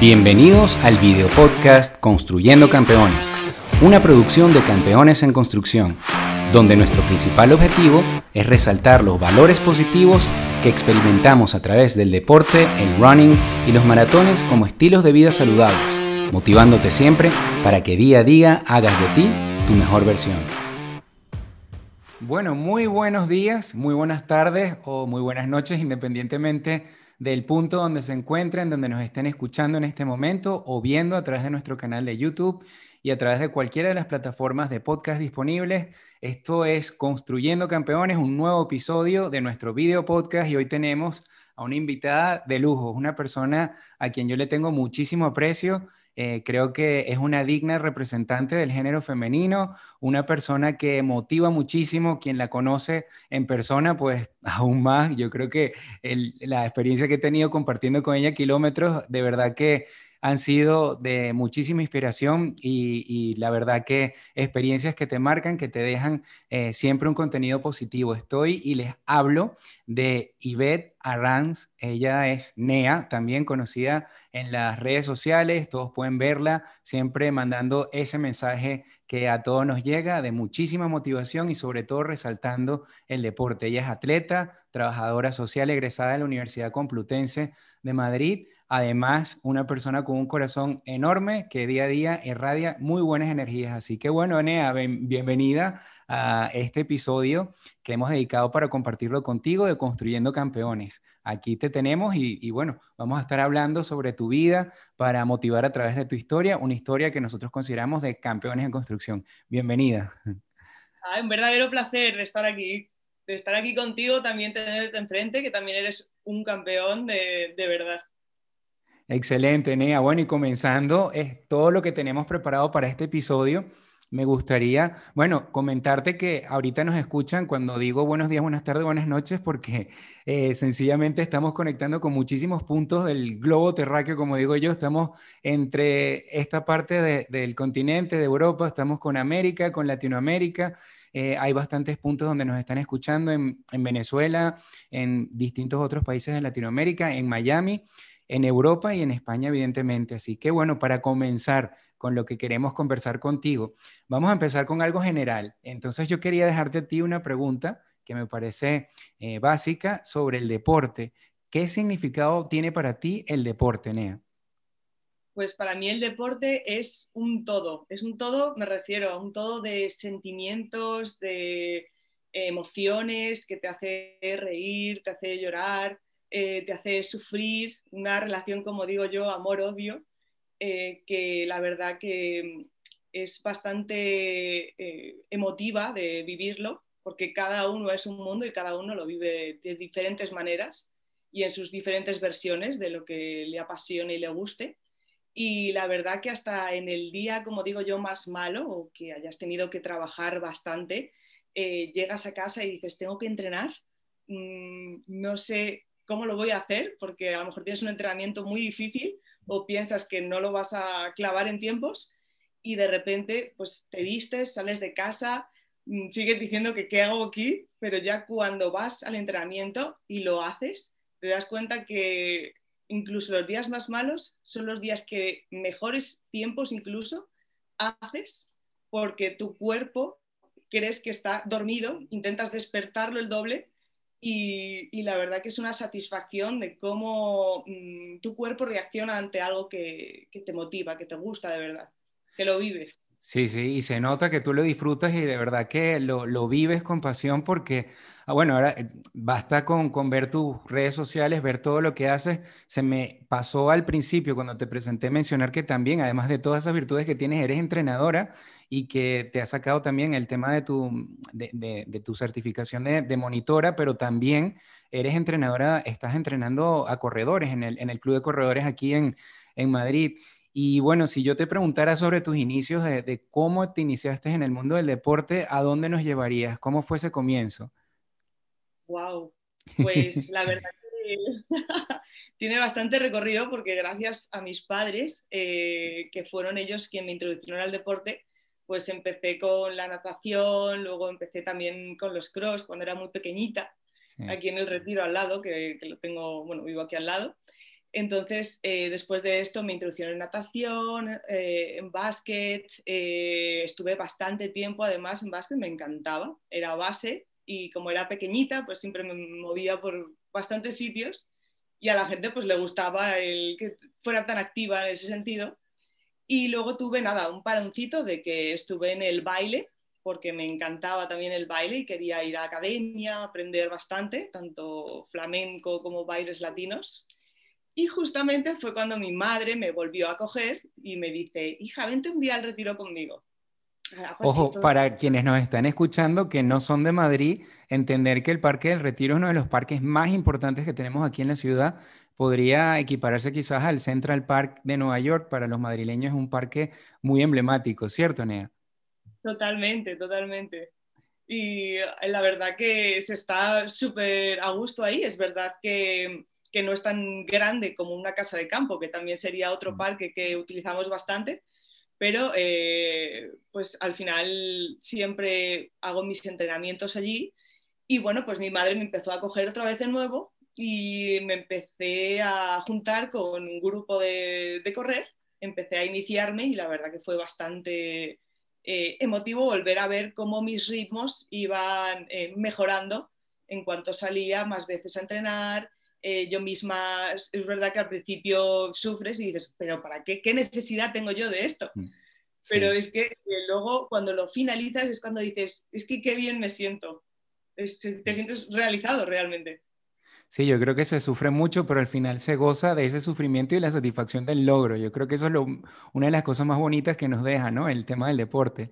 Bienvenidos al video podcast Construyendo Campeones, una producción de Campeones en Construcción, donde nuestro principal objetivo es resaltar los valores positivos que experimentamos a través del deporte, el running y los maratones como estilos de vida saludables, motivándote siempre para que día a día hagas de ti tu mejor versión. Bueno, muy buenos días, muy buenas tardes o muy buenas noches, independientemente del punto donde se encuentren, donde nos estén escuchando en este momento o viendo a través de nuestro canal de YouTube y a través de cualquiera de las plataformas de podcast disponibles. Esto es Construyendo Campeones, un nuevo episodio de nuestro video podcast y hoy tenemos a una invitada de lujo, una persona a quien yo le tengo muchísimo aprecio eh, creo que es una digna representante del género femenino, una persona que motiva muchísimo, quien la conoce en persona, pues aún más. Yo creo que la experiencia que he tenido compartiendo con ella kilómetros, de verdad que han sido de muchísima inspiración y, la verdad que experiencias que te marcan, que te dejan eh, siempre un contenido positivo. Estoy y les hablo de Yvette Arranz. Ella es NEA, también conocida en las redes sociales. Todos pueden verla siempre mandando ese mensaje que a todos nos llega de muchísima motivación y sobre todo resaltando el deporte. Ella es atleta, trabajadora social egresada de la Universidad Complutense de Madrid Además, una persona con un corazón enorme que día a día irradia muy buenas energías. Así que bueno, Enea, bienvenida a este episodio que hemos dedicado para compartirlo contigo de Construyendo Campeones. Aquí te tenemos y, bueno, vamos a estar hablando sobre tu vida para motivar a través de tu historia, una historia que nosotros consideramos de campeones en construcción. Bienvenida. Ah, un verdadero placer de estar aquí, de estar aquí contigo, también tenerte enfrente, que también eres un campeón de, de verdad. Excelente, Nea. Bueno, y comenzando es todo lo que tenemos preparado para este episodio. Me gustaría, bueno, comentarte que ahorita nos escuchan cuando digo buenos días, buenas tardes, buenas noches, porque eh, sencillamente estamos conectando con muchísimos puntos del globo terráqueo, como digo yo. Estamos entre esta parte del continente de Europa, estamos con América, con Latinoamérica. Eh, hay bastantes puntos donde nos están escuchando en, en Venezuela, en distintos otros países de Latinoamérica, en Miami en Europa y en España, evidentemente. Así que bueno, para comenzar con lo que queremos conversar contigo, vamos a empezar con algo general. Entonces yo quería dejarte a ti una pregunta que me parece eh, básica sobre el deporte. ¿Qué significado tiene para ti el deporte, Nea? Pues para mí el deporte es un todo, es un todo, me refiero a un todo de sentimientos, de emociones que te hace reír, te hace llorar, eh, te hace sufrir una relación, como digo yo, amor-odio, eh, que la verdad que es bastante eh, emotiva de vivirlo, porque cada uno es un mundo y cada uno lo vive de diferentes maneras y en sus diferentes versiones de lo que le apasione y le guste. Y la verdad que hasta en el día, como digo yo, más malo o que hayas tenido que trabajar bastante, llegas a casa y dices, tengo que entrenar, mm, no sé cómo lo voy a hacer, porque a lo mejor tienes un entrenamiento muy difícil o piensas que no lo vas a clavar en tiempos y de repente pues te vistes, sales de casa, mm, sigues diciendo que qué hago aquí, pero ya cuando vas al entrenamiento y lo haces, te das cuenta que incluso los días más malos son los días que mejores tiempos incluso haces porque tu cuerpo crees que está dormido, intentas despertarlo el doble y, la verdad que es una satisfacción de cómo mm, tu cuerpo reacciona ante algo que, te motiva, que te gusta de verdad, que lo vives. Sí, sí, y se nota que tú lo disfrutas y de verdad que lo, vives con pasión porque, ah, bueno, ahora eh, basta con, con, ver tus redes sociales, ver todo lo que haces. Se me pasó al principio cuando te presenté mencionar que también, además de todas esas virtudes que tienes, eres entrenadora y que te ha sacado también el tema de tu, de, tu certificación de, monitora, pero también eres entrenadora, estás entrenando a corredores en el, en el Club de Corredores aquí en, en Madrid. Y bueno, si yo te preguntara sobre tus inicios, de, cómo te iniciaste en el mundo del deporte, ¿a dónde nos llevarías? ¿Cómo fue ese comienzo? Wow, pues la verdad que tiene bastante recorrido porque gracias a mis padres, eh, que fueron ellos quienes me introdujeron al deporte, pues empecé con la natación, luego empecé también con los cross cuando era muy pequeñita, aquí en el retiro al lado, que, que, lo tengo, bueno, vivo aquí al lado. Entonces, eh, después de esto me introducieron en natación, eh, en básquet, eh, estuve bastante tiempo, además en básquet me encantaba, era base y como era pequeñita, pues siempre me movía por bastantes sitios y a la gente pues le gustaba el que fuera tan activa en ese sentido. Y luego tuve nada, un paroncito de que estuve en el baile, porque me encantaba también el baile y quería ir a academia, aprender bastante, tanto flamenco como bailes latinos. Y justamente fue cuando mi madre me volvió a coger y me dice, hija, vente un día al retiro conmigo. Ojo, para quienes nos están escuchando que no son de Madrid, entender que el Parque del Retiro es uno de los parques más importantes que tenemos aquí en la ciudad. Podría equipararse quizás al Central Park de Nueva York. Para los madrileños es un parque muy emblemático, ¿cierto, Nea? Totalmente, totalmente. Y la verdad que se está súper a gusto ahí. Es verdad que que no es tan grande como una casa de campo, que también sería otro mm. parque que utilizamos bastante, pero eh, pues al final siempre hago mis entrenamientos allí y bueno, pues mi madre me empezó a coger otra vez de nuevo y me empecé a juntar con un grupo de, correr, empecé a iniciarme y la verdad que fue bastante eh, emotivo volver a ver cómo mis ritmos iban eh, mejorando en cuanto salía más veces a entrenar, eh, yo misma, es verdad que al principio sufres y dices, pero ¿para qué? ¿Qué necesidad tengo yo de esto? Mm, pero es que eh, luego cuando lo finalizas es cuando dices, es que qué bien me siento, te sientes realizado realmente. Sí, yo creo que se sufre mucho, pero al final se goza de ese sufrimiento y la satisfacción del logro. Yo creo que eso es una de las cosas más bonitas que nos deja, ¿no? El tema del deporte.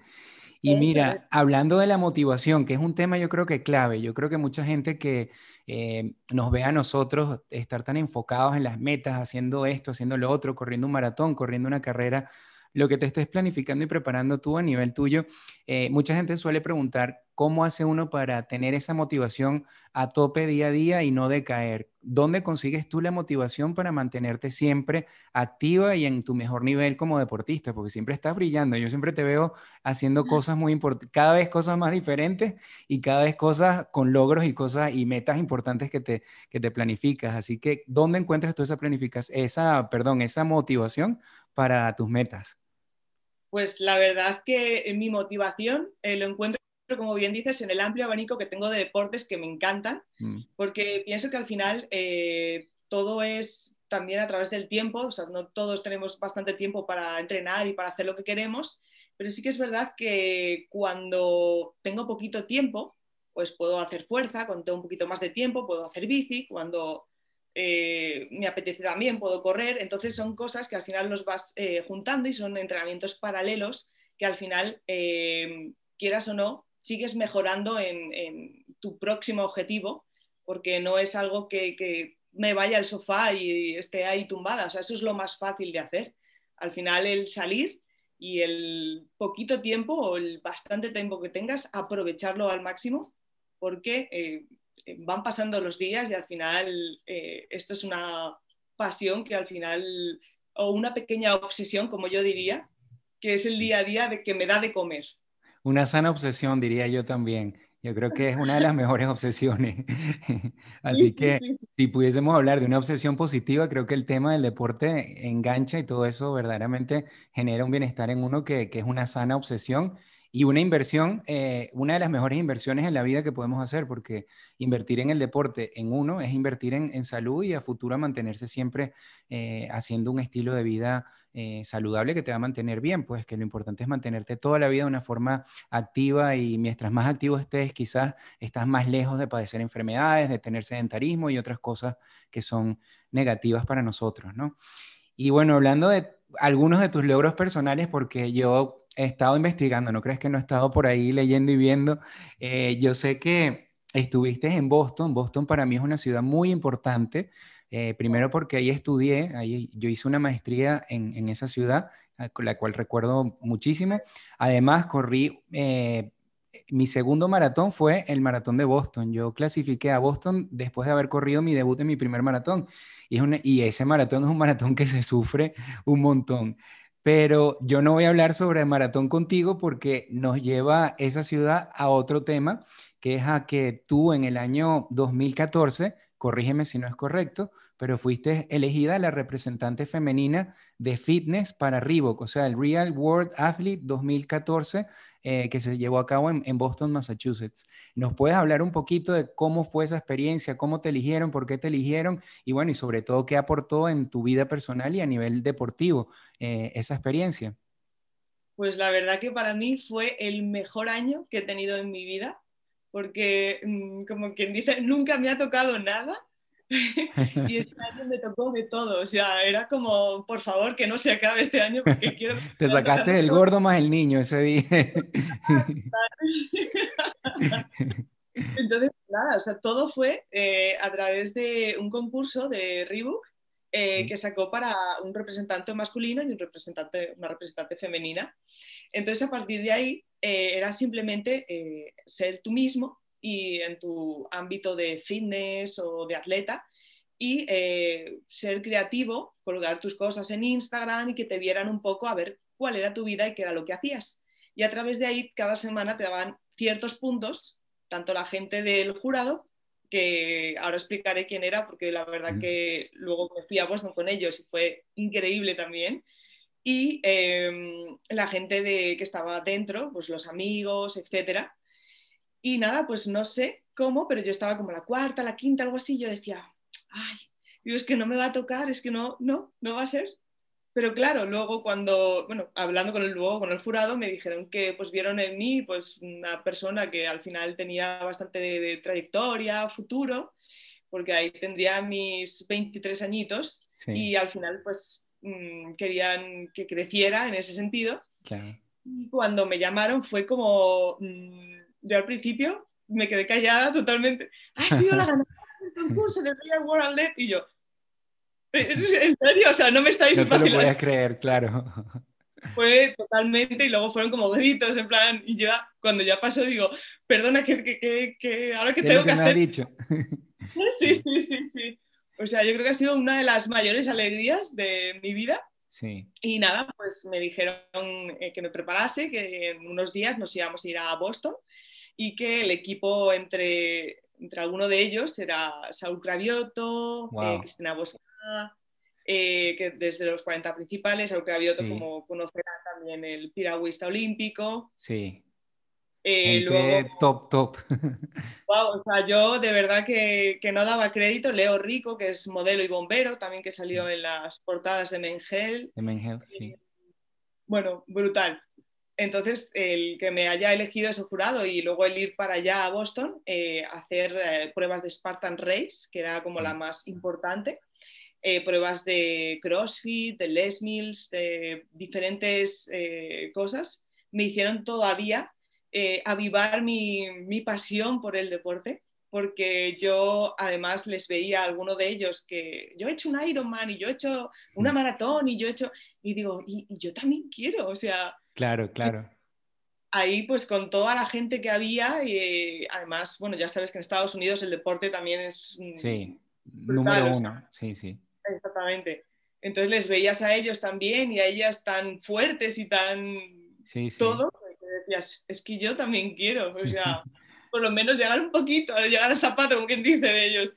Y mira, hablando de la motivación, que es un tema yo creo que clave, yo creo que mucha gente que eh, nos ve a nosotros estar tan enfocados en las metas, haciendo esto, haciendo lo otro, corriendo un maratón, corriendo una carrera, lo que te estés planificando y preparando tú a nivel tuyo, eh, mucha gente suele preguntar cómo hace uno para tener esa motivación a tope día a día y no decaer. ¿Dónde consigues tú la motivación para mantenerte siempre activa y en tu mejor nivel como deportista? Porque siempre estás brillando. Yo siempre te veo haciendo cosas muy importantes, cada vez cosas más diferentes y cada vez cosas con logros y cosas y metas importantes que te, que te planificas. Así que, ¿dónde encuentras tú esa planificación, esa, perdón, esa motivación para tus metas? Pues la verdad que mi motivación eh, lo encuentro, como bien dices, en el amplio abanico que tengo de deportes que me encantan, mm. porque pienso que al final eh, todo es también a través del tiempo, o sea, no todos tenemos bastante tiempo para entrenar y para hacer lo que queremos, pero sí que es verdad que cuando tengo poquito tiempo, pues puedo hacer fuerza, cuando tengo un poquito más de tiempo, puedo hacer bici, cuando eh, me apetece también, puedo correr, entonces son cosas que al final los vas eh, juntando y son entrenamientos paralelos que al final, eh, quieras o no, sigues mejorando en, tu próximo objetivo, porque no es algo que, me vaya al sofá y esté ahí tumbada, o sea, eso es lo más fácil de hacer. Al final el salir y el poquito tiempo o el bastante tiempo que tengas, aprovecharlo al máximo, porque van pasando los días y al final eh, esto es una pasión que al final, o una pequeña obsesión, como yo diría, que es el día a día de que me da de comer. Una sana obsesión, diría yo también. Yo creo que es una de las mejores obsesiones. Así que si pudiésemos hablar de una obsesión positiva, creo que el tema del deporte engancha y todo eso verdaderamente genera un bienestar en uno que, que es una sana obsesión y una inversión, eh, una de las mejores inversiones en la vida que podemos hacer, porque invertir en el deporte en uno es invertir en, salud y a futuro mantenerse siempre eh, haciendo un estilo de vida eh, saludable que te va a mantener bien, pues que lo importante es mantenerte toda la vida de una forma activa y mientras más activo estés, quizás estás más lejos de padecer enfermedades, de tener sedentarismo y otras cosas que son negativas para nosotros, ¿no? Y bueno, hablando de algunos de tus logros personales, porque yo he estado investigando, no crees que no he estado por ahí leyendo y viendo. Eh, yo sé que estuviste en Boston. Boston para mí es una ciudad muy importante. Eh, primero porque ahí estudié, ahí yo hice una maestría en, esa ciudad, la cual recuerdo muchísimo. Además, corrí, eh, mi segundo maratón fue el maratón de Boston. Yo clasifiqué a Boston después de haber corrido mi debut en mi primer maratón. Y, y ese maratón es un maratón que se sufre un montón. Pero yo no voy a hablar sobre maratón contigo porque nos lleva esa ciudad a otro tema, que es a que tú en el año 2014 corrígeme si no es correcto, pero fuiste elegida la representante femenina de fitness para Reebok, o sea, el Real World Athlete 2014 eh, que se llevó a cabo en, Boston, Massachusetts. ¿Nos puedes hablar un poquito de cómo fue esa experiencia, cómo te eligieron, por qué te eligieron y bueno, y sobre todo qué aportó en tu vida personal y a nivel deportivo eh, esa experiencia? Pues la verdad que para mí fue el mejor año que he tenido en mi vida, porque mm, como quien dice, nunca me ha tocado nada y este año me tocó de todo, o sea, era como, por favor, que no se acabe este año porque quiero... Te sacaste el gordo más el niño ese día. Entonces, nada, o sea, todo fue eh, a través de un concurso de Reebok eh, que sacó para un representante masculino y un representante, una representante femenina. Entonces, a partir de ahí, eh, era simplemente ser tú mismo y en tu ámbito de fitness o de atleta y ser creativo, colgar tus cosas en Instagram y que te vieran un poco a ver cuál era tu vida y qué era lo que hacías. Y a través de ahí, cada semana te daban ciertos puntos, tanto la gente del jurado que ahora explicaré quién era, porque la verdad que luego me fui a Boston con ellos y fue increíble también. Y em, la gente de, que estaba dentro, pues los amigos, etcétera. Y nada, pues no sé cómo, pero yo estaba como la cuarta, la quinta, algo así. Yo decía, ay, digo, es que no me va a tocar, es que no, no, no va a ser. Pero claro, luego cuando, bueno, hablando con el, luego con el jurado, me dijeron que pues vieron en mí pues una persona que al final tenía bastante de, trayectoria, futuro, porque ahí tendría mis 23 añitos y al final pues mm, querían que creciera en ese sentido. Y cuando me llamaron fue como, mm, yo al principio me quedé callada totalmente, ha sido la ganadora del concurso de Real World Net y yo, ¿En serio? O sea, no me estáis No te lo podías creer, claro. Fue totalmente, y luego fueron como gritos, en plan, y ya, cuando ya pasó, digo, perdona, que, que, que, ahora que tengo que, hacer. dicho? Sí, sí, sí, sí. O sea, yo creo que ha sido una de las mayores alegrías de mi vida. Sí. Y nada, pues me dijeron eh, que me preparase, que en unos días nos íbamos a ir a Boston y que el equipo entre, entre alguno de ellos era Saúl Cravioto, eh, Cristina Bosca eh, que desde los 40 principales, había otro como conocerá también el piragüista olímpico. Sí. Eh, luego, top, top. Wow, o sea, yo de verdad que, que, no daba crédito. Leo Rico, que es modelo y bombero, también que salió en las portadas de Mengel. De Mengel, sí. Bueno, brutal. Entonces, el que me haya elegido ese jurado y luego el ir para allá a Boston, eh, hacer pruebas de Spartan Race, que era como la más importante, eh, pruebas de CrossFit, de Les Mills, de diferentes eh, cosas, me hicieron todavía eh, avivar mi, mi, pasión por el deporte, porque yo además les veía a alguno de ellos que yo he hecho un Ironman y yo he hecho una mm. maratón y yo he hecho, y digo, y, yo también quiero, o sea... Claro, claro. Ahí pues con toda la gente que había y además, bueno, ya sabes que en Estados Unidos el deporte también es... Sí, número uno, sí, sí. Exactamente. Entonces les veías a ellos también y a ellas tan fuertes y tan todo, que decías, es que yo también quiero, o sea, por lo menos llegar un poquito, llegar al zapato, como quien dice de ellos.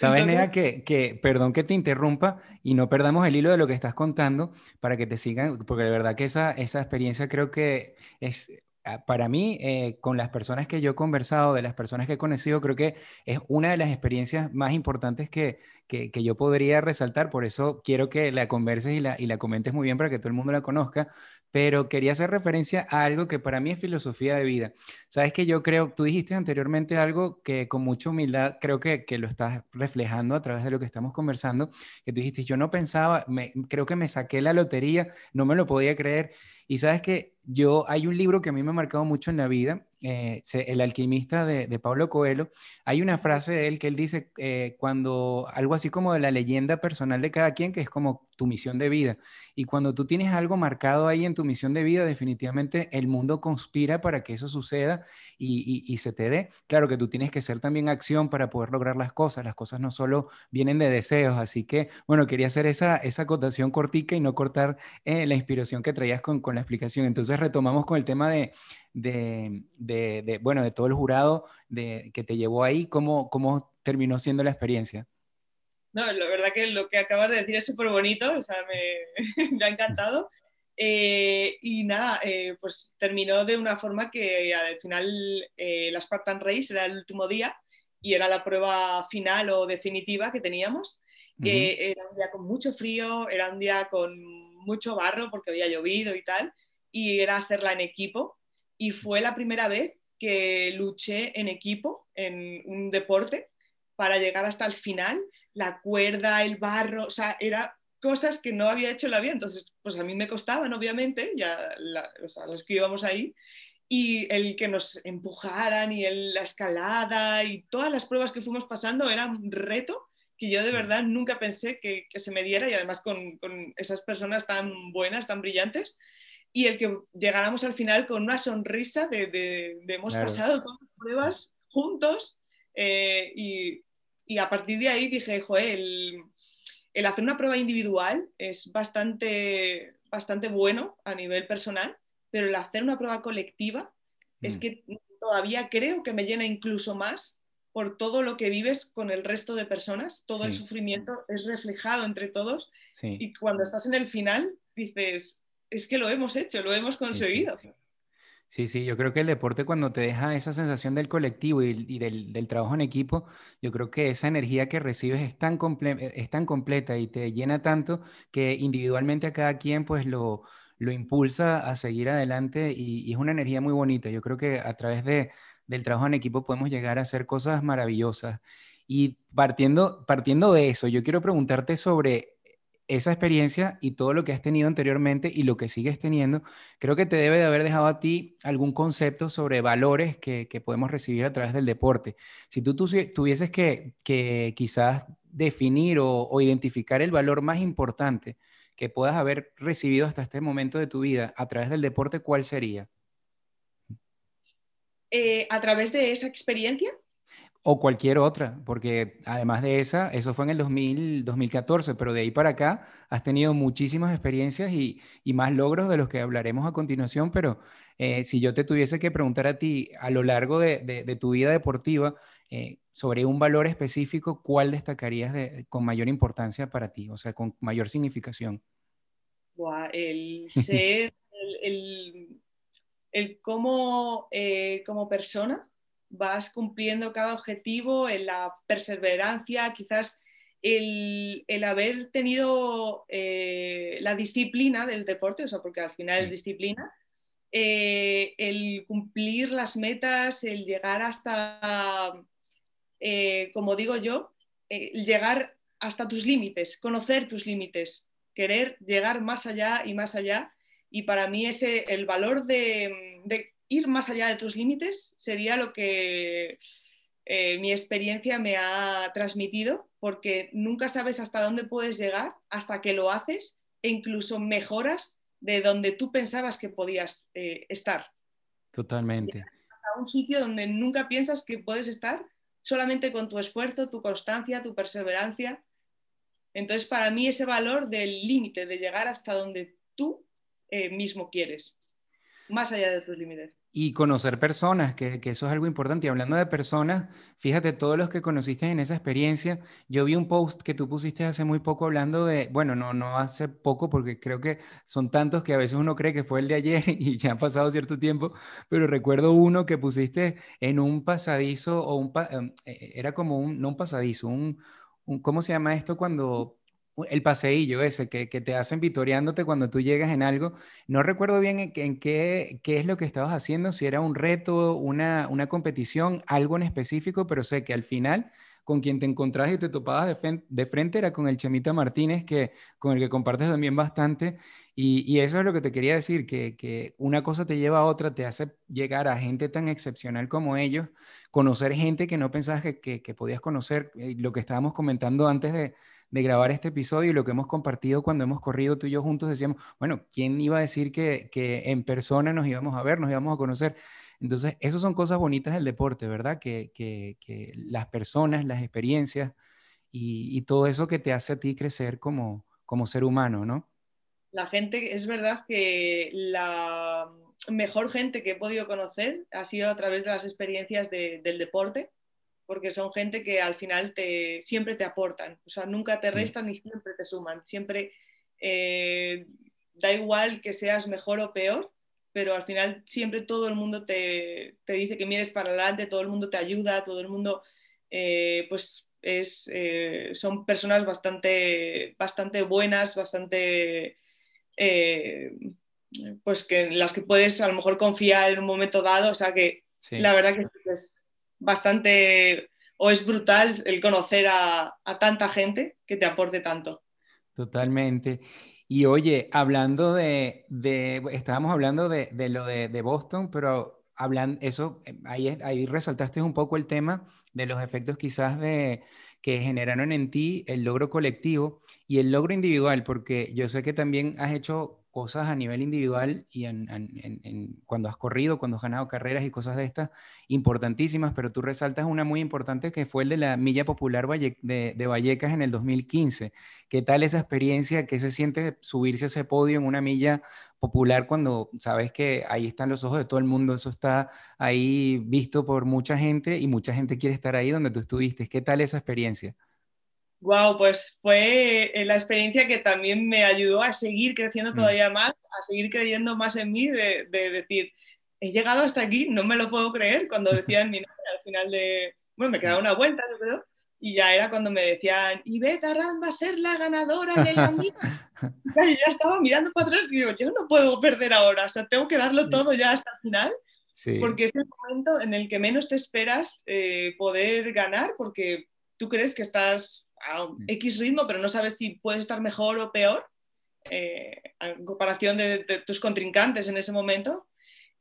Sabes, Nea, que, que, perdón que te interrumpa y no perdamos el hilo de lo que estás contando para que te sigan, porque de verdad que esa, esa experiencia creo que es Ah, para mí, eh, con las personas que yo he conversado, de las personas que he conocido, creo que es una de las experiencias más importantes que, que, yo podría resaltar. Por eso quiero que la converses y la, y la comentes muy bien para que todo el mundo la conozca. Pero quería hacer referencia a algo que para mí es filosofía de vida. Sabes que yo creo, tú dijiste anteriormente algo que con mucha humildad creo que, que lo estás reflejando a través de lo que estamos conversando, que tú dijiste, yo no pensaba, me, creo que me saqué la lotería, no me lo podía creer. Y sabes que yo, hay un libro que a mí me ha marcado mucho en la vida, eh, El alquimista de, Pablo Coelho. Hay una frase de él que él dice, eh, cuando algo así como de la leyenda personal de cada quien, que es como tu misión de vida. Y cuando tú tienes algo marcado ahí en tu misión de vida, definitivamente el mundo conspira para que eso suceda y, se te dé. Claro que tú tienes que ser también acción para poder lograr las cosas. Las cosas no solo vienen de deseos. Así que, bueno, quería hacer esa, esa acotación cortica y no cortar eh, la inspiración que traías con, con la explicación. Entonces, retomamos con el tema de, de, de, bueno, de todo el jurado de, que te llevó ahí, ¿cómo, cómo terminó siendo la experiencia? No, la verdad que lo que acabas de decir es súper bonito, o sea, me, ha encantado. Eh, y nada, eh, pues terminó de una forma que al final eh, la Spartan Race era el último día y era la prueba final o definitiva que teníamos. era un día con mucho frío, era un día con mucho barro porque había llovido y tal, y era hacerla en equipo. Y fue la primera vez que luché en equipo en un deporte para llegar hasta el final. La cuerda, el barro, o sea, era cosas que no había hecho en la vida, entonces pues a mí me costaban obviamente, ya o sea, los que íbamos ahí, y el que nos empujaran y el, la escalada y todas las pruebas que fuimos pasando era un reto que yo de verdad nunca pensé que, que se me diera y además con, con, esas personas tan buenas, tan brillantes, y el que llegáramos al final con una sonrisa de, de, de hemos pasado todas las pruebas juntos eh, y, y a partir de ahí dije, joder, el, hacer una prueba individual es bastante, bastante bueno a nivel personal, pero el hacer una prueba colectiva es mm. que todavía creo que me llena incluso más por todo lo que vives con el resto de personas, todo el sufrimiento es reflejado entre todos y cuando estás en el final dices, es que lo hemos hecho, lo hemos conseguido. Sí, sí, yo creo que el deporte cuando te deja esa sensación del colectivo y, del, trabajo en equipo, yo creo que esa energía que recibes es tan, es tan completa y te llena tanto que individualmente a cada quien pues lo, lo impulsa a seguir adelante y, es una energía muy bonita. Yo creo que a través de, del trabajo en equipo podemos llegar a hacer cosas maravillosas. Y partiendo, partiendo de eso, yo quiero preguntarte sobre esa experiencia y todo lo que has tenido anteriormente y lo que sigues teniendo, creo que te debe de haber dejado a ti algún concepto sobre valores que, podemos recibir a través del deporte. Si tú, tuvieses que, quizás definir o, identificar el valor más importante que puedas haber recibido hasta este momento de tu vida a través del deporte, ¿cuál sería? Eh, a través de esa experiencia. O cualquier otra, porque además de esa, eso fue en el 2000, 2014, pero de ahí para acá has tenido muchísimas experiencias y, más logros de los que hablaremos a continuación, pero eh, si yo te tuviese que preguntar a ti a lo largo de, tu vida deportiva eh, sobre un valor específico, ¿cuál destacarías con mayor importancia para ti, o sea, con mayor significación? el ser, el, el, cómo eh, como persona vas cumpliendo cada objetivo en la perseverancia, quizás el, haber tenido eh, la disciplina del deporte, o sea, porque al final es disciplina, eh, el cumplir las metas, el llegar hasta, eh, como digo yo, llegar hasta tus límites, conocer tus límites, querer llegar más allá y más allá. Y para mí ese, el valor de ir más allá de tus límites sería lo que eh, mi experiencia me ha transmitido, porque nunca sabes hasta dónde puedes llegar hasta que lo haces e incluso mejoras de donde tú pensabas que podías eh, estar. Totalmente. Hasta un sitio donde nunca piensas que puedes estar solamente con tu esfuerzo, tu constancia, tu perseverancia. Entonces, para mí ese valor del límite, de llegar hasta donde tú eh, mismo quieres, más allá de tus límites. Y conocer personas, que, eso es algo importante. Y hablando de personas, fíjate, todos los que conociste en esa experiencia, yo vi un post que tú pusiste hace muy poco hablando de, bueno, no, no hace poco, porque creo que son tantos que a veces uno cree que fue el de ayer y ya ha pasado cierto tiempo, pero recuerdo uno que pusiste en un pasadizo o un, em, e, e, era como un, no un pasadizo, un, un ¿cómo se llama esto cuando el paseillo ese que, te hacen vitoreándote cuando tú llegas en algo. No recuerdo bien en, qué, qué, es lo que estabas haciendo, si era un reto, una, una, competición, algo en específico, pero sé que al final con quien te encontrabas y te topabas de, frente, era con el Chemita Martínez, que, con el que compartes también bastante. Y, eso es lo que te quería decir, que, que, una cosa te lleva a otra, te hace llegar a gente tan excepcional como ellos, conocer gente que no pensabas que, que podías conocer, eh, lo que estábamos comentando antes de de grabar este episodio y lo que hemos compartido cuando hemos corrido tú y yo juntos, decíamos, bueno, ¿quién iba a decir que, en persona nos íbamos a ver, nos íbamos a conocer? Entonces, esas son cosas bonitas del deporte, ¿verdad? Que, las personas, las experiencias y, todo eso que te hace a ti crecer como, como ser humano, ¿no? La gente, es verdad que la mejor gente que he podido conocer ha sido a través de las experiencias del deporte porque son gente que al final te, siempre te aportan, o sea, nunca te restan ni siempre te suman, siempre eh, da igual que seas mejor o peor, pero al final siempre todo el mundo te, dice que mires para adelante, todo el mundo te ayuda, todo el mundo, eh, pues es, eh, son personas bastante, bastante buenas, bastante, pues que en las que puedes a lo mejor confiar en un momento dado, o sea que la verdad que es bastante, o es brutal el conocer a, tanta gente que te aporte tanto. Totalmente. Y oye, hablando de, estábamos hablando de, lo de, Boston, pero hablando, eso, ahí, ahí resaltaste un poco el tema de los efectos quizás de, que generaron en ti el logro colectivo y el logro individual, porque yo sé que también has hecho cosas a nivel individual y en, cuando has corrido, cuando has ganado carreras y cosas de estas importantísimas, pero tú resaltas una muy importante que fue el de la Milla Popular de, Vallecas en el 2015. ¿Qué tal esa experiencia? ¿Qué se siente subirse a ese podio en una milla popular cuando sabes que ahí están los ojos de todo el mundo? Eso está ahí visto por mucha gente y mucha gente quiere estar ahí donde tú estuviste. ¿Qué tal esa experiencia? Wow, pues fue eh, la experiencia que también me ayudó a seguir creciendo mm. todavía más, a seguir creyendo más en mí, de, decir, he llegado hasta aquí, no me lo puedo creer, cuando decían mi nombre al final de, bueno, me quedaba una vuelta, ¿verdad? Y ya era cuando me decían, Ivette Arran va a ser la ganadora de la mía. y ya estaba mirando para atrás y digo, yo no puedo perder ahora, o sea, tengo que darlo todo ya hasta el final. Porque es el momento en el que menos te esperas eh, poder ganar, porque tú crees que estás a mm. X ritmo, pero no sabes si puedes estar mejor o peor eh, en comparación de, tus contrincantes en ese momento.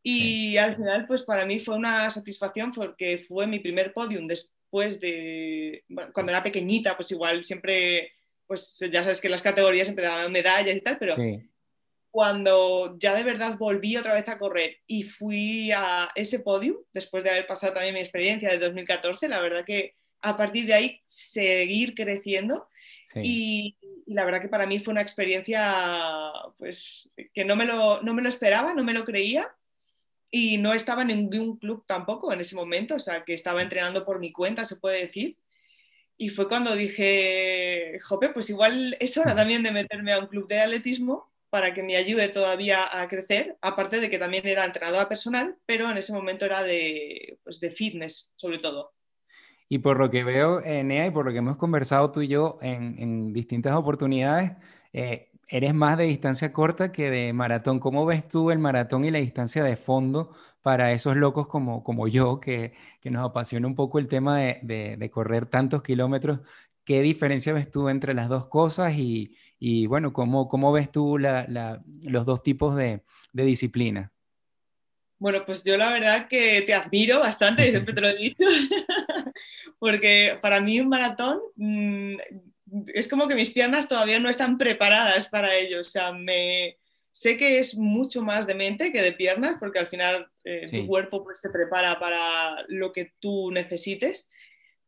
Y al final, pues para mí fue una satisfacción porque fue mi primer podium después de, cuando era pequeñita, pues igual siempre, pues ya sabes que las categorías siempre daban medallas y tal, pero cuando ya de verdad volví otra vez a correr y fui a ese podium, después de haber pasado también mi experiencia de 2014, la verdad que a partir de ahí seguir creciendo. Y, la verdad que para mí fue una experiencia pues, que no me, lo, no me lo esperaba, no me lo creía y no estaba en ningún club tampoco en ese momento, o sea, que estaba entrenando por mi cuenta, se puede decir. Y fue cuando dije, jope, pues igual es hora también de meterme a un club de atletismo para que me ayude todavía a crecer, aparte de que también era entrenadora personal, pero en ese momento era de, pues, de fitness sobre todo. Y por lo que veo, Nea, y por lo que hemos conversado tú y yo en, distintas oportunidades, eh, eres más de distancia corta que de maratón. ¿Cómo ves tú el maratón y la distancia de fondo para esos locos como, como yo, que, nos apasiona un poco el tema de, correr tantos kilómetros? ¿Qué diferencia ves tú entre las dos cosas? Y, bueno, ¿cómo, ¿cómo, ves tú los dos tipos de, de disciplina? Bueno, pues yo la verdad que te admiro bastante, siempre te lo he dicho, porque para mí un maratón mm, es como que mis piernas todavía no están preparadas para ello. O sea, me, sé que es mucho más de mente que de piernas, porque al final eh, tu cuerpo pues, se prepara para lo que tú necesites,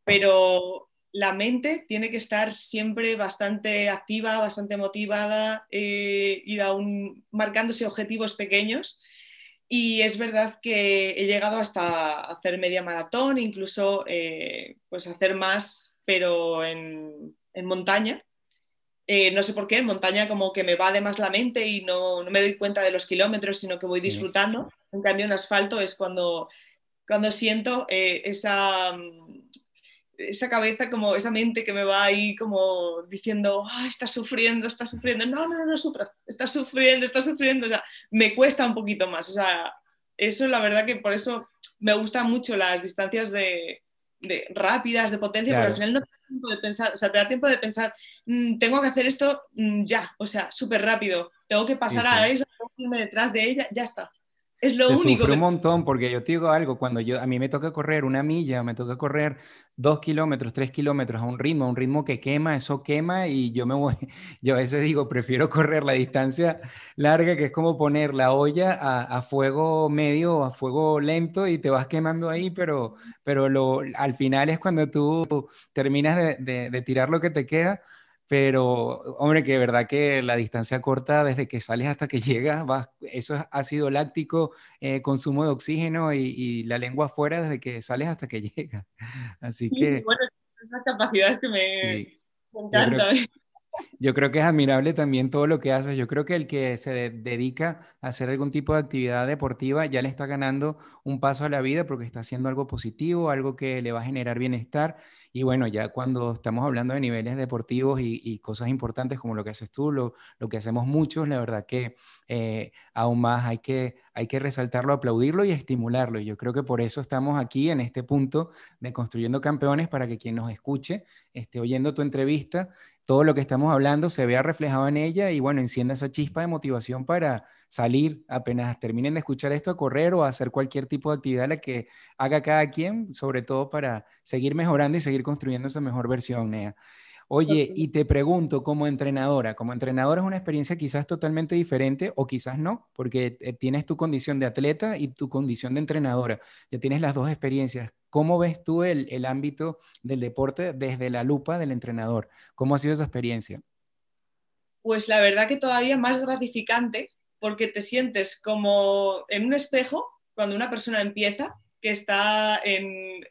pero la mente tiene que estar siempre bastante activa, bastante motivada, eh, ir aún marcándose objetivos pequeños y es verdad que he llegado hasta hacer media maratón, incluso eh, pues hacer más, pero en, montaña. Eh, no sé por qué, en montaña como que me va de más la mente y no, me doy cuenta de los kilómetros, sino que voy disfrutando. En cambio, en asfalto es cuando, cuando siento eh, esa, esa cabeza, como esa mente que me va ahí como diciendo, ah, estás sufriendo, estás sufriendo, no, no, no, no sufras, estás sufriendo, estás sufriendo, o sea, me cuesta un poquito más, o sea, eso la verdad que por eso me gustan mucho las distancias de, rápidas, de potencia, pero al final no te da tiempo de pensar, o sea, te da tiempo de pensar, mm, tengo que hacer esto mm, ya, o sea, súper rápido, tengo que pasar a ella, tengo que irme detrás de ella, ya está. Es lo único. un montón porque yo te digo algo, cuando yo, a mí me toca correr una milla, me toca correr dos kilómetros, tres kilómetros a un ritmo, a un ritmo que quema, eso quema y yo me voy, yo a veces digo, prefiero correr la distancia larga, que es como poner la olla a, fuego medio, a fuego lento y te vas quemando ahí, pero, pero lo, al final es cuando tú terminas de, de tirar lo que te queda pero hombre, que de verdad que la distancia corta desde que sales hasta que llegas, eso es ácido láctico, eh, consumo de oxígeno y, la lengua afuera desde que sales hasta que llegas. Así que... Sí, bueno, esas capacidades que me, encantan. Yo creo que es admirable también todo lo que haces. Yo creo que el que se dedica a hacer algún tipo de actividad deportiva ya le está ganando un paso a la vida porque está haciendo algo positivo, algo que le va a generar bienestar y bueno, ya cuando estamos hablando de niveles deportivos y, cosas importantes como lo que haces tú, lo, que hacemos muchos, la verdad que eh, aún más hay que, hay que resaltarlo, aplaudirlo y estimularlo. Y yo creo que por eso estamos aquí en este punto de Construyendo Campeones para que quien nos escuche esté oyendo tu entrevista todo lo que estamos hablando se vea reflejado en ella y bueno, encienda esa chispa de motivación para salir apenas terminen de escuchar esto a correr o a hacer cualquier tipo de actividad la que haga cada quien, sobre todo para seguir mejorando y seguir construyendo esa mejor versión, Nea. Oye, y te pregunto, como entrenadora, como entrenadora es una experiencia quizás totalmente diferente o quizás no, porque eh, tienes tu condición de atleta y tu condición de entrenadora, ya tienes las dos experiencias. ¿Cómo ves tú el, el ámbito del deporte desde la lupa del entrenador? ¿Cómo ha sido esa experiencia? Pues la verdad que todavía más gratificante porque te sientes como en un espejo cuando una persona empieza, que está en,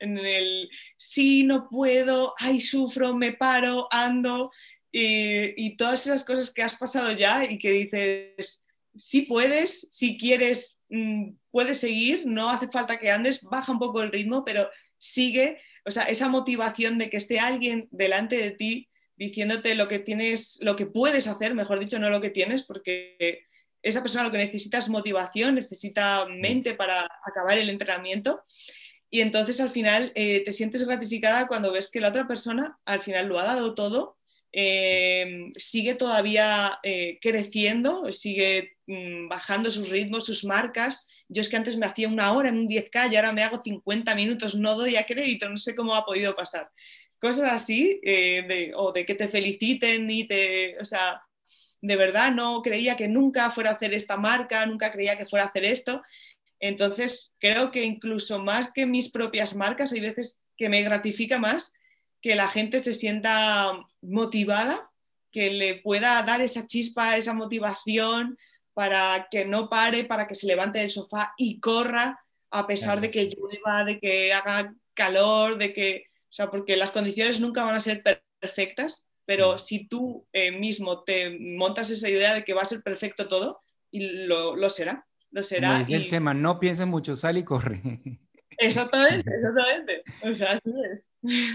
en el sí, no puedo, ay, sufro, me paro, ando, y, todas esas cosas que has pasado ya y que dices, sí puedes, si quieres, mm, puedes seguir, no hace falta que andes, baja un poco el ritmo, pero sigue, o sea, esa motivación de que esté alguien delante de ti diciéndote lo que tienes, lo que puedes hacer, mejor dicho, no lo que tienes, porque esa persona lo que necesita es motivación, necesita mente para acabar el entrenamiento. Y entonces al final eh, te sientes gratificada cuando ves que la otra persona al final lo ha dado todo, eh, sigue todavía eh, creciendo, sigue mm, bajando sus ritmos, sus marcas. Yo es que antes me hacía una hora en un 10K y ahora me hago 50 minutos, no doy a crédito, no sé cómo ha podido pasar. Cosas así, o de que te feliciten y te, o sea, de verdad no creía que nunca fuera a hacer esta marca, nunca creía que fuera a hacer esto entonces, creo que incluso más que mis propias marcas, hay veces que me gratifica más que la gente se sienta motivada, que le pueda dar esa chispa, esa motivación para que no pare, para que se levante del sofá y corra a pesar de que llueva, de que haga calor, de que, o sea, porque las condiciones nunca van a ser perfectas, pero si tú eh, mismo te montas esa idea de que va a ser perfecto todo, y lo será lo será. dice el Chema, no pienses mucho, sal y corre. Exactamente, exactamente. O sea, así es.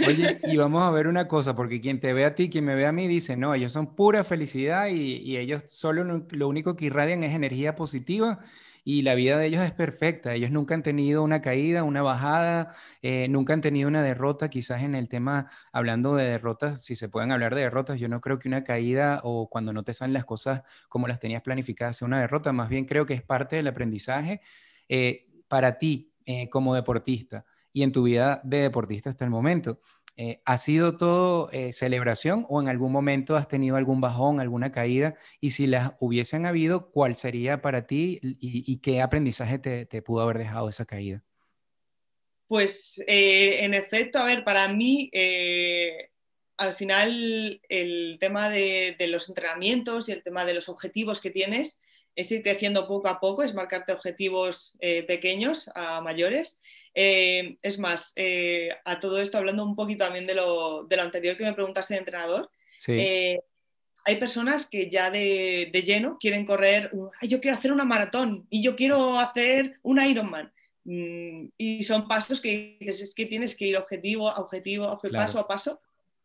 Oye, y vamos a ver una cosa, porque quien te ve a ti, quien me ve a mí, dice, no, ellos son pura felicidad y, y ellos solo lo único que irradian es energía positiva y la vida de ellos es perfecta. Ellos nunca han tenido una caída, una bajada, eh, nunca han tenido una derrota. Quizás en el tema, hablando de derrotas, si se pueden hablar de derrotas, yo no creo que una caída o cuando no te salen las cosas como las tenías planificadas sea una derrota. Más bien creo que es parte del aprendizaje eh, para ti eh, como deportista y en tu vida de deportista hasta el momento. Eh, ¿Ha sido todo eh, celebración o en algún momento has tenido algún bajón, alguna caída? Y si las hubiesen habido, ¿cuál sería para ti y, qué aprendizaje te, pudo haber dejado esa caída? Pues eh, en efecto, a ver, para mí al final el tema de, de, los entrenamientos y el tema de los objetivos que tienes es ir creciendo poco a poco, es marcarte objetivos pequeños a mayores. Eh, es más, eh, a todo esto, hablando un poquito también de lo, anterior que me preguntaste de entrenador, eh, hay personas que ya de, lleno quieren correr, yo quiero hacer una maratón y yo quiero hacer un Ironman. Mm, y son pasos que dices, es que tienes que ir objetivo a objetivo, paso a paso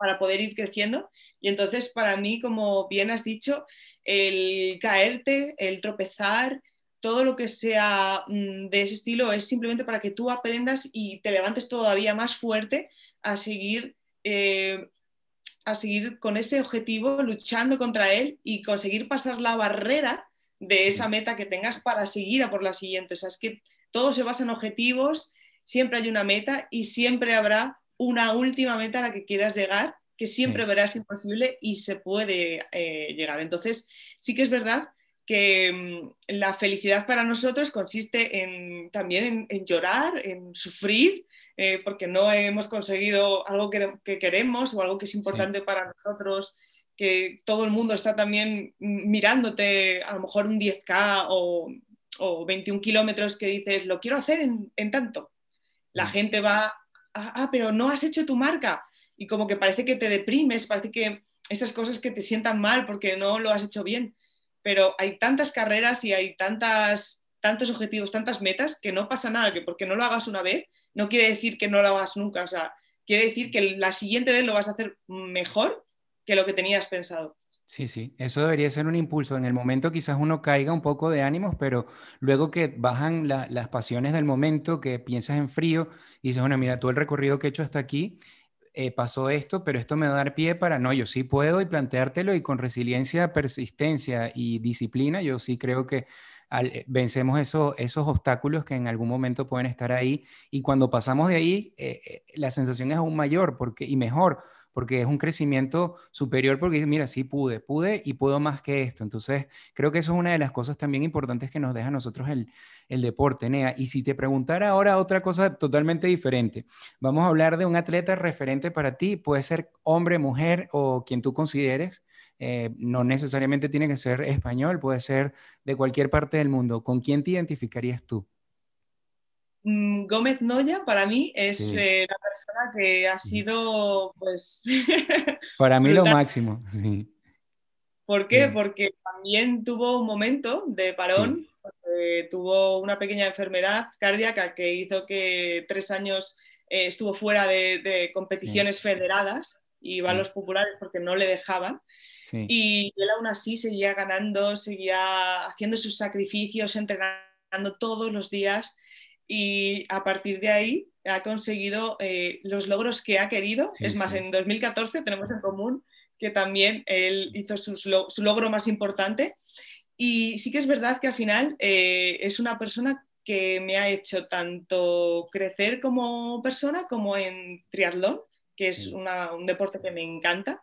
para poder ir creciendo. Y entonces, para mí, como bien has dicho, el caerte, el tropezar, todo lo que sea mm, de ese estilo es simplemente para que tú aprendas y te levantes todavía más fuerte a seguir, eh, a seguir con ese objetivo, luchando contra él y conseguir pasar la barrera de esa meta que tengas para seguir a por la siguiente. O sea, es que todo se basa en objetivos, siempre hay una meta y siempre habrá una última meta a la que quieras llegar, que siempre verás imposible y se puede eh, llegar. Entonces, sí que es verdad que mm, la felicidad para nosotros consiste en, también en, llorar, en sufrir, eh, porque no hemos conseguido algo que, queremos o algo que es importante para nosotros, que todo el mundo está también mirándote a lo mejor un 10K o, 21 kilómetros que dices, lo quiero hacer en, tanto. La mm. gente va, ah, ah, pero no has hecho tu marca. Y como que parece que te deprimes, parece que esas cosas que te sientan mal porque no lo has hecho bien pero hay tantas carreras y hay tantas, tantos objetivos, tantas metas, que no pasa nada, que porque no lo hagas una vez, no quiere decir que no lo hagas nunca, o sea, quiere decir que la siguiente vez lo vas a hacer mejor que lo que tenías pensado. Sí, sí, eso debería ser un impulso. En el momento quizás uno caiga un poco de ánimos, pero luego que bajan las pasiones del momento, que piensas en frío y dices, bueno, mira, todo el recorrido que he hecho hasta aquí eh, pasó esto, pero esto me va a dar pie para, no, yo sí puedo y planteártelo y con resiliencia, persistencia y disciplina, yo sí creo que eh, vencemos esos obstáculos que en algún momento pueden estar ahí y cuando pasamos de ahí, eh, la sensación es aún mayor porque, y mejor, porque es un crecimiento superior, porque mira, sí pude, pude y puedo más que esto. Entonces, creo que eso es una de las cosas también importantes que nos deja a nosotros el, el deporte, Nea. Y si te preguntara ahora otra cosa totalmente diferente, vamos a hablar de un atleta referente para ti, puede ser hombre, mujer o quien tú consideres. Eh, no necesariamente tiene que ser español, puede ser de cualquier parte del mundo. ¿Con quién te identificarías tú? Mm, Gómez Noya para mí es eh, la persona que ha sido, pues... para mí lo máximo, ¿Por qué? Porque también tuvo un momento de parón, tuvo una pequeña enfermedad cardíaca que hizo que tres años eh, estuvo fuera de, competiciones federadas y iba a los populares porque no le dejaban. Y él aún así seguía ganando, seguía haciendo sus sacrificios, entrenando todos los días y a partir de ahí ha conseguido eh, los logros que ha querido. es más, en 2014 tenemos en común que también él hizo su, logro más importante. Y sí que es verdad que al final eh, es una persona que me ha hecho tanto crecer como persona como en triatlón, que es un deporte que me encanta.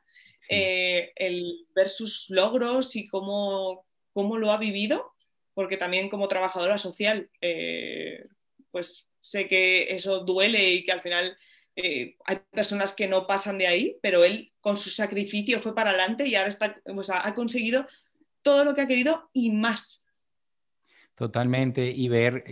Eh, el ver sus logros y cómo, cómo, lo ha vivido, porque también como trabajadora social pues sé que eso duele y que al final eh, hay personas que no pasan de ahí, pero él con su sacrificio fue para adelante y ahora está, ha conseguido todo lo que ha querido y más. Totalmente, y ver,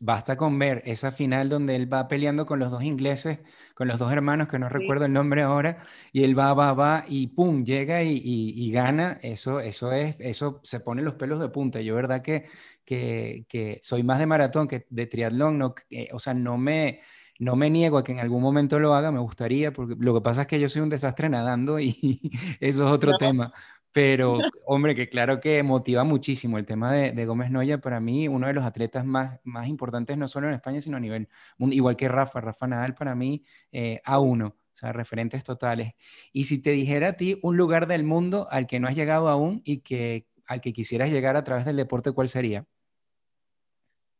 basta con ver esa final donde él va peleando con los dos ingleses, con los dos hermanos, que no recuerdo el nombre ahora, y él va, va, va, y pum, llega y, gana, eso, eso es, eso se pone los pelos de punta. Yo, verdad que, que, soy más de maratón que de triatlón, no, o sea, no me, no me niego a que en algún momento lo haga, me gustaría, porque lo que pasa es que yo soy un desastre nadando y eso es otro tema. Pero, hombre, que claro que motiva muchísimo el tema de, Gómez Noya, para mí, uno de los atletas más, más importantes, no solo en España, sino a nivel igual que Rafa, Rafa Nadal, para mí, eh, a uno, o sea, referentes totales. Y si te dijera a ti un lugar del mundo al que no has llegado aún y que al que quisieras llegar a través del deporte, ¿cuál sería?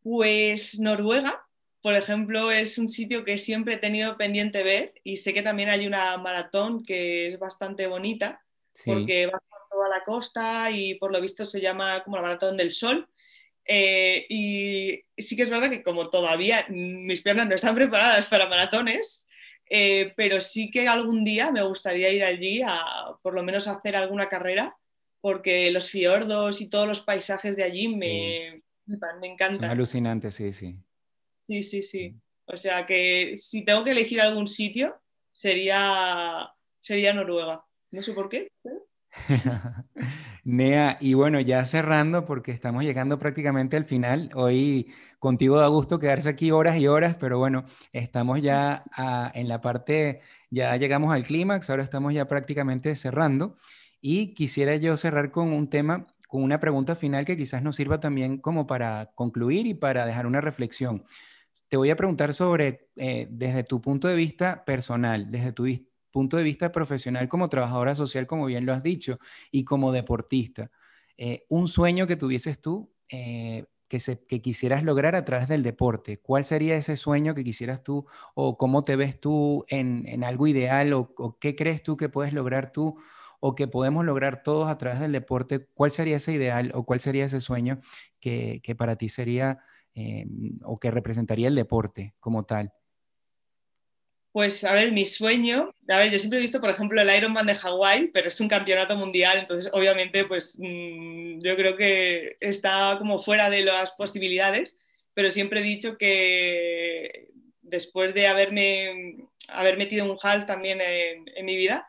Pues Noruega, por ejemplo, es un sitio que siempre he tenido pendiente ver y sé que también hay una maratón que es bastante bonita porque va toda la costa y por lo visto se llama como la Maratón del Sol. Eh, y sí que es verdad que como todavía mis piernas no están preparadas para maratones, eh, pero sí que algún día me gustaría ir allí a por lo menos hacer alguna carrera, porque los fiordos y todos los paisajes de allí me, me encantan. Son alucinantes, sí, sí. Sí, sí, sí. O sea que si tengo que elegir algún sitio, sería, sería Noruega. No sé por qué. Nea, y bueno, ya cerrando porque estamos llegando prácticamente al final. Hoy contigo da gusto quedarse aquí horas y horas, pero bueno, estamos ya en la parte, ya llegamos al clímax, ahora estamos ya prácticamente cerrando. Y quisiera yo cerrar con un tema, con una pregunta final que quizás nos sirva también como para concluir y para dejar una reflexión. Te voy a preguntar sobre, eh, desde tu punto de vista personal, desde tu punto de vista profesional como trabajadora social, como bien lo has dicho, y como deportista, eh, un sueño que tuvieses tú eh, que, se, que, quisieras lograr a través del deporte. ¿Cuál sería ese sueño que quisieras tú o cómo te ves tú en, en algo ideal o, qué crees tú que puedes lograr tú o que podemos lograr todos a través del deporte, ¿cuál sería ese ideal o cuál sería ese sueño que, para ti sería eh, o que representaría el deporte como tal? Pues a ver, mi sueño, a ver, yo siempre he visto, por ejemplo, el Ironman de Hawái, pero es un campeonato mundial, entonces obviamente, pues mm, yo creo que está como fuera de las posibilidades, pero siempre he dicho que después de haberme haber metido un HAL también en, mi vida,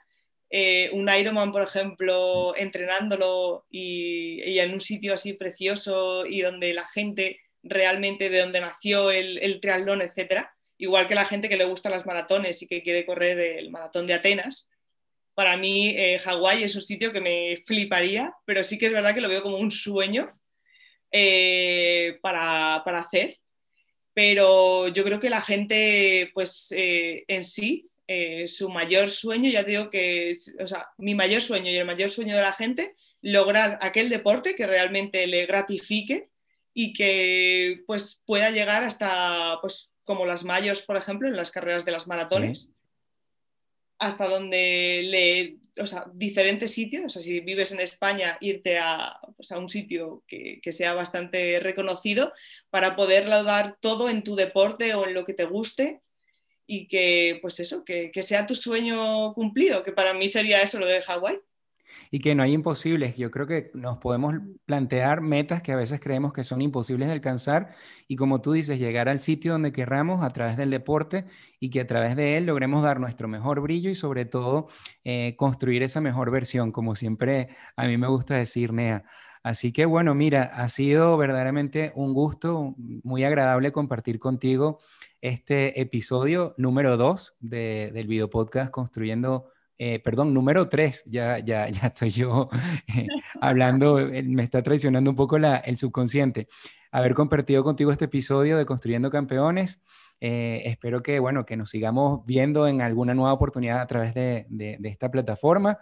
eh, un Ironman, por ejemplo, entrenándolo y, en un sitio así precioso y donde la gente realmente de donde nació el, triatlón, etcétera, igual que la gente que le gusta las maratones y que quiere correr el maratón de Atenas. Para mí, eh, Hawái es un sitio que me fliparía, pero sí que es verdad que lo veo como un sueño eh, para, hacer. Pero yo creo que la gente, pues eh, en sí, su mayor sueño, ya digo que, o sea, mi mayor sueño y el mayor sueño de la gente, lograr aquel deporte que realmente le gratifique y que pues pueda llegar hasta pues como las mayos, por ejemplo, en las carreras de las maratones, hasta donde le, o sea, diferentes sitios, o sea, si vives en España, irte a, pues, a un sitio que, sea bastante reconocido para poder dar todo en tu deporte o en lo que te guste y que, pues eso, que, que sea tu sueño cumplido, que para mí sería eso lo de Hawái y que no hay imposibles. Yo creo que nos podemos plantear metas que a veces creemos que son imposibles de alcanzar y como tú dices, llegar al sitio donde querramos a través del deporte y que a través de él logremos dar nuestro mejor brillo y sobre todo eh, construir esa mejor versión, como siempre a mí me gusta decir, Nea. Así que bueno, mira, ha sido verdaderamente un gusto, muy agradable compartir contigo este episodio número 2 del video podcast Construyendo eh, perdón, número tres, ya, ya, ya estoy yo eh, hablando, eh, me está traicionando un poco el subconsciente. Haber compartido contigo este episodio de Construyendo Campeones. espero que, bueno, que nos sigamos viendo en alguna nueva oportunidad a través de, de, de esta plataforma.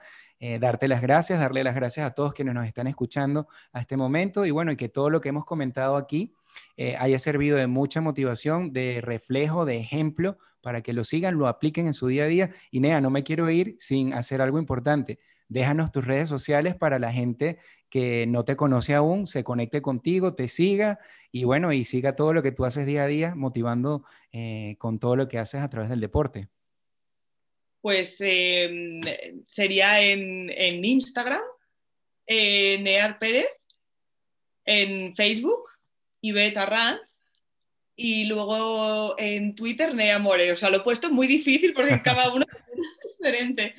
darte las gracias, darle las gracias a todos quienes nos están escuchando a este momento y bueno, y que todo lo que hemos comentado aquí eh, haya servido de mucha motivación, de reflejo, de ejemplo, para que lo sigan, lo apliquen en su día a día. Y Nea, no me quiero ir sin hacer algo importante. Déjanos tus redes sociales para la gente que no te conoce aún, se conecte contigo, te siga y bueno, y siga todo lo que tú haces día a día, motivando eh, con todo lo que haces a través del deporte. Pues em, sería en, Instagram, Near Pérez, en Facebook Ivette Arranz y luego en Twitter Nea More. O sea, lo he puesto muy difícil porque cada uno es diferente.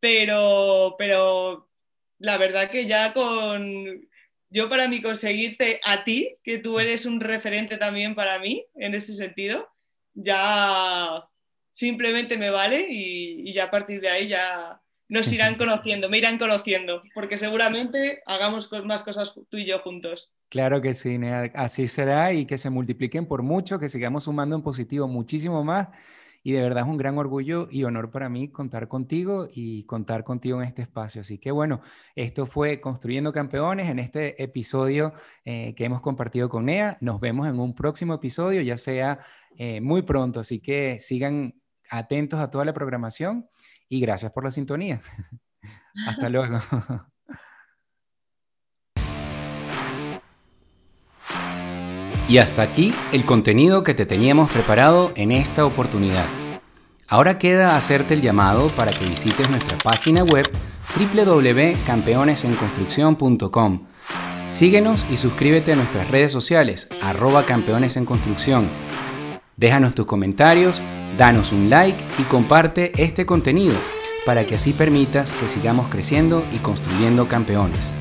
Pero, pero la verdad que ya con... Yo para mí conseguirte a ti, que tú eres un referente también para mí en este sentido, ya simplemente me vale y, y ya a partir de ahí ya nos irán conociendo, me irán conociendo, porque seguramente hagamos más cosas tú y yo juntos. Claro que sí, así será y que se multipliquen por mucho, que sigamos sumando en positivo muchísimo más. Y de verdad es un gran orgullo y honor para mí contar contigo y contar contigo en este espacio. Así que bueno, esto fue Construyendo Campeones en este episodio eh, que hemos compartido con Nea. Nos vemos en un próximo episodio, ya sea eh, muy pronto. Así que sigan atentos a toda la programación y gracias por la sintonía. Hasta luego. Y hasta aquí el contenido que te teníamos preparado en esta oportunidad. Ahora queda hacerte el llamado para que visites nuestra página web www.campeonesenconstrucción.com. Síguenos y suscríbete a nuestras redes sociales, arroba campeones en construcción. Déjanos tus comentarios, danos un like y comparte este contenido para que así permitas que sigamos creciendo y construyendo campeones.